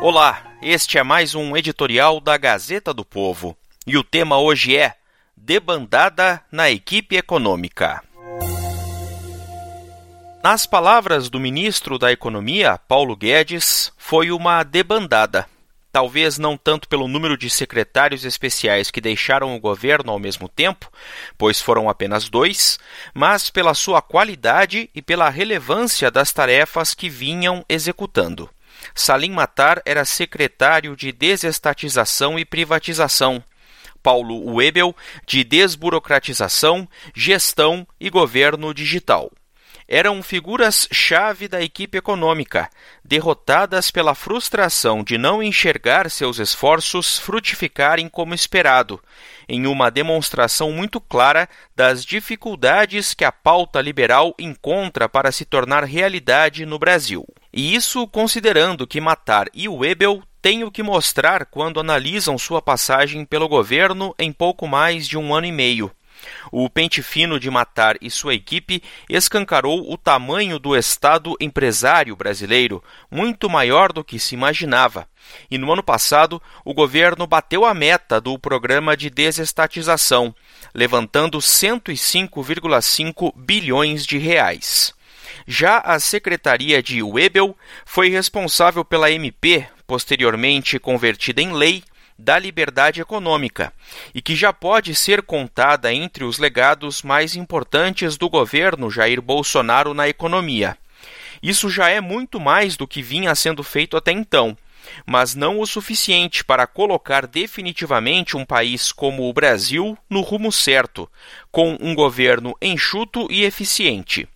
Olá, este é mais um editorial da Gazeta do Povo. E o tema hoje é Debandada na Equipe Econômica. Nas palavras do ministro da Economia, Paulo Guedes, foi uma debandada talvez não tanto pelo número de secretários especiais que deixaram o governo ao mesmo tempo, pois foram apenas dois, mas pela sua qualidade e pela relevância das tarefas que vinham executando. Salim Matar era secretário de Desestatização e Privatização. Paulo Webel, de Desburocratização, Gestão e Governo Digital eram figuras-chave da equipe econômica, derrotadas pela frustração de não enxergar seus esforços frutificarem como esperado, em uma demonstração muito clara das dificuldades que a pauta liberal encontra para se tornar realidade no Brasil. E isso considerando que Matar e Webel têm o que mostrar quando analisam sua passagem pelo governo em pouco mais de um ano e meio. O pente fino de Matar e sua equipe escancarou o tamanho do Estado empresário brasileiro, muito maior do que se imaginava. E no ano passado, o governo bateu a meta do programa de desestatização, levantando 105,5 bilhões de reais. Já a Secretaria de Webel foi responsável pela MP, posteriormente convertida em lei, da liberdade econômica e que já pode ser contada entre os legados mais importantes do governo Jair Bolsonaro na economia. Isso já é muito mais do que vinha sendo feito até então, mas não o suficiente para colocar definitivamente um país como o Brasil no rumo certo, com um governo enxuto e eficiente.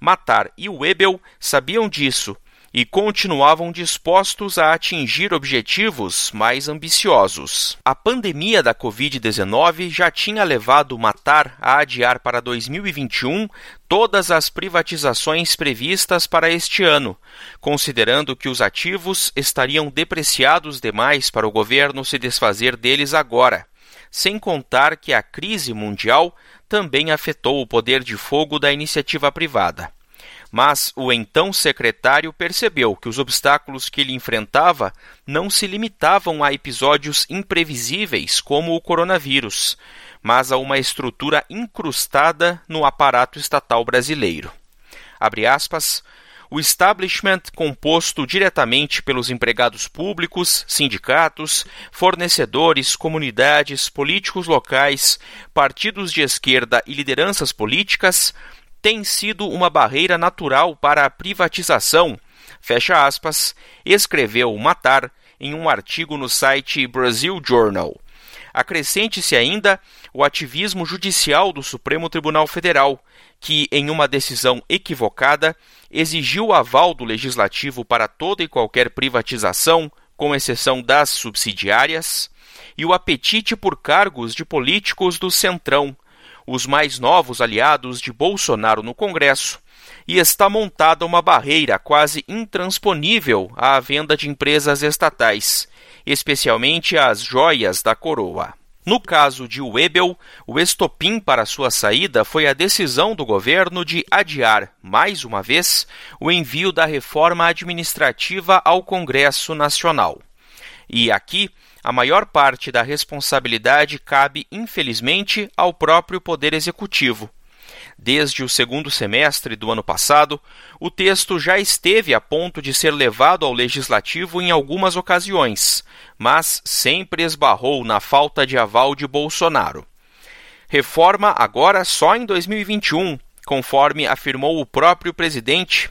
Matar e Webel sabiam disso e continuavam dispostos a atingir objetivos mais ambiciosos. A pandemia da Covid-19 já tinha levado Matar a adiar para 2021 todas as privatizações previstas para este ano, considerando que os ativos estariam depreciados demais para o governo se desfazer deles agora. Sem contar que a crise mundial também afetou o poder de fogo da iniciativa privada. Mas o então secretário percebeu que os obstáculos que ele enfrentava não se limitavam a episódios imprevisíveis como o coronavírus, mas a uma estrutura incrustada no aparato estatal brasileiro. Aspas, o establishment composto diretamente pelos empregados públicos, sindicatos, fornecedores, comunidades, políticos locais, partidos de esquerda e lideranças políticas tem sido uma barreira natural para a privatização, fecha aspas, escreveu Matar em um artigo no site Brazil Journal. Acrescente-se ainda o ativismo judicial do Supremo Tribunal Federal, que, em uma decisão equivocada, exigiu o aval do legislativo para toda e qualquer privatização, com exceção das subsidiárias, e o apetite por cargos de políticos do Centrão, os mais novos aliados de Bolsonaro no Congresso, e está montada uma barreira quase intransponível à venda de empresas estatais, especialmente as joias da coroa. No caso de Webel, o estopim para sua saída foi a decisão do governo de adiar, mais uma vez, o envio da reforma administrativa ao Congresso Nacional. E aqui a maior parte da responsabilidade cabe, infelizmente, ao próprio Poder Executivo. Desde o segundo semestre do ano passado, o texto já esteve a ponto de ser levado ao Legislativo em algumas ocasiões, mas sempre esbarrou na falta de aval de Bolsonaro. Reforma agora só em 2021, conforme afirmou o próprio presidente.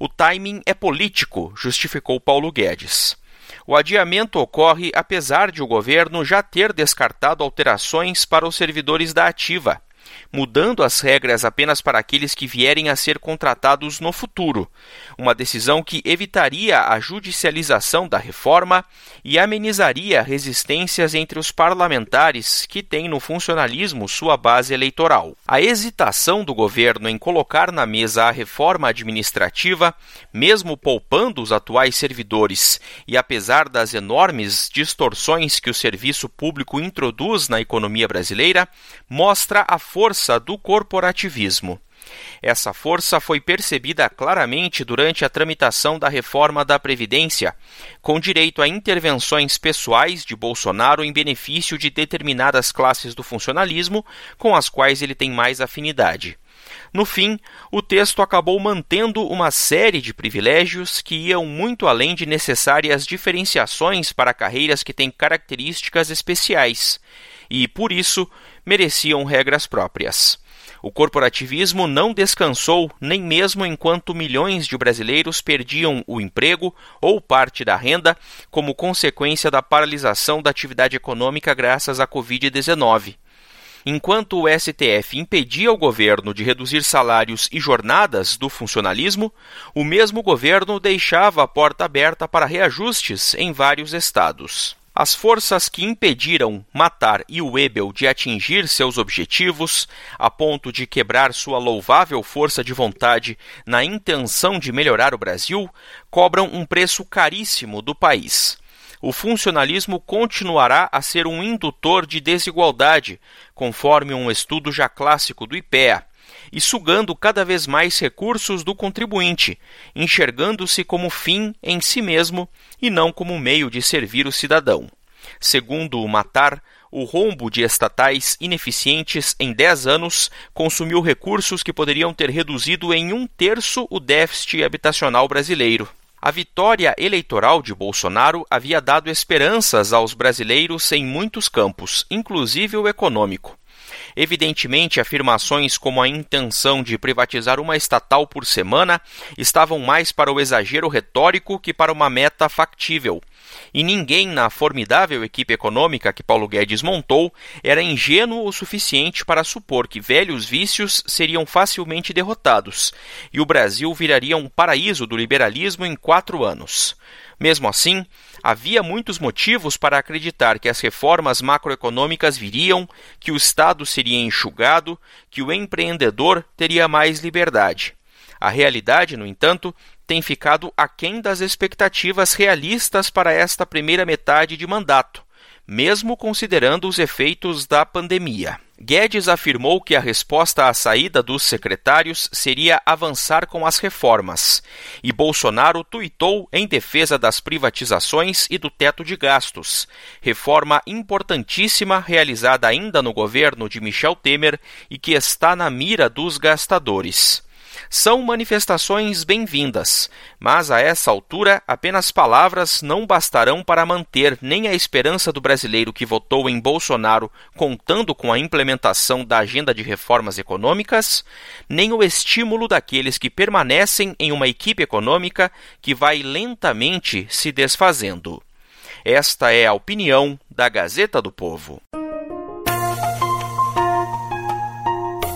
O timing é político, justificou Paulo Guedes. O adiamento ocorre apesar de o governo já ter descartado alterações para os servidores da Ativa. Mudando as regras apenas para aqueles que vierem a ser contratados no futuro. Uma decisão que evitaria a judicialização da reforma e amenizaria resistências entre os parlamentares que têm no funcionalismo sua base eleitoral. A hesitação do governo em colocar na mesa a reforma administrativa, mesmo poupando os atuais servidores e apesar das enormes distorções que o serviço público introduz na economia brasileira, mostra a força do corporativismo. Essa força foi percebida claramente durante a tramitação da reforma da Previdência, com direito a intervenções pessoais de Bolsonaro em benefício de determinadas classes do funcionalismo com as quais ele tem mais afinidade. No fim, o texto acabou mantendo uma série de privilégios que iam muito além de necessárias diferenciações para carreiras que têm características especiais e, por isso, mereciam regras próprias. O corporativismo não descansou nem mesmo enquanto milhões de brasileiros perdiam o emprego ou parte da renda como consequência da paralisação da atividade econômica graças à Covid-19. Enquanto o STF impedia o governo de reduzir salários e jornadas do funcionalismo, o mesmo governo deixava a porta aberta para reajustes em vários estados. As forças que impediram Matar e Webel de atingir seus objetivos, a ponto de quebrar sua louvável força de vontade na intenção de melhorar o Brasil, cobram um preço caríssimo do país. O funcionalismo continuará a ser um indutor de desigualdade, conforme um estudo já clássico do IPEA e sugando cada vez mais recursos do contribuinte, enxergando-se como fim em si mesmo e não como meio de servir o cidadão. Segundo o Matar, o rombo de estatais ineficientes em 10 anos consumiu recursos que poderiam ter reduzido em um terço o déficit habitacional brasileiro. A vitória eleitoral de Bolsonaro havia dado esperanças aos brasileiros em muitos campos, inclusive o econômico. Evidentemente, afirmações como a intenção de privatizar uma estatal por semana estavam mais para o exagero retórico que para uma meta factível. E ninguém na formidável equipe econômica que Paulo Guedes montou era ingênuo o suficiente para supor que velhos vícios seriam facilmente derrotados e o Brasil viraria um paraíso do liberalismo em quatro anos. Mesmo assim, havia muitos motivos para acreditar que as reformas macroeconômicas viriam, que o Estado seria enxugado, que o empreendedor teria mais liberdade. A realidade, no entanto, tem ficado aquém das expectativas realistas para esta primeira metade de mandato mesmo considerando os efeitos da pandemia. Guedes afirmou que a resposta à saída dos secretários seria avançar com as reformas, e Bolsonaro tuitou em defesa das privatizações e do teto de gastos, reforma importantíssima realizada ainda no governo de Michel Temer e que está na mira dos gastadores. São manifestações bem-vindas, mas a essa altura apenas palavras não bastarão para manter nem a esperança do brasileiro que votou em Bolsonaro contando com a implementação da agenda de reformas econômicas, nem o estímulo daqueles que permanecem em uma equipe econômica que vai lentamente se desfazendo. Esta é a opinião da Gazeta do Povo.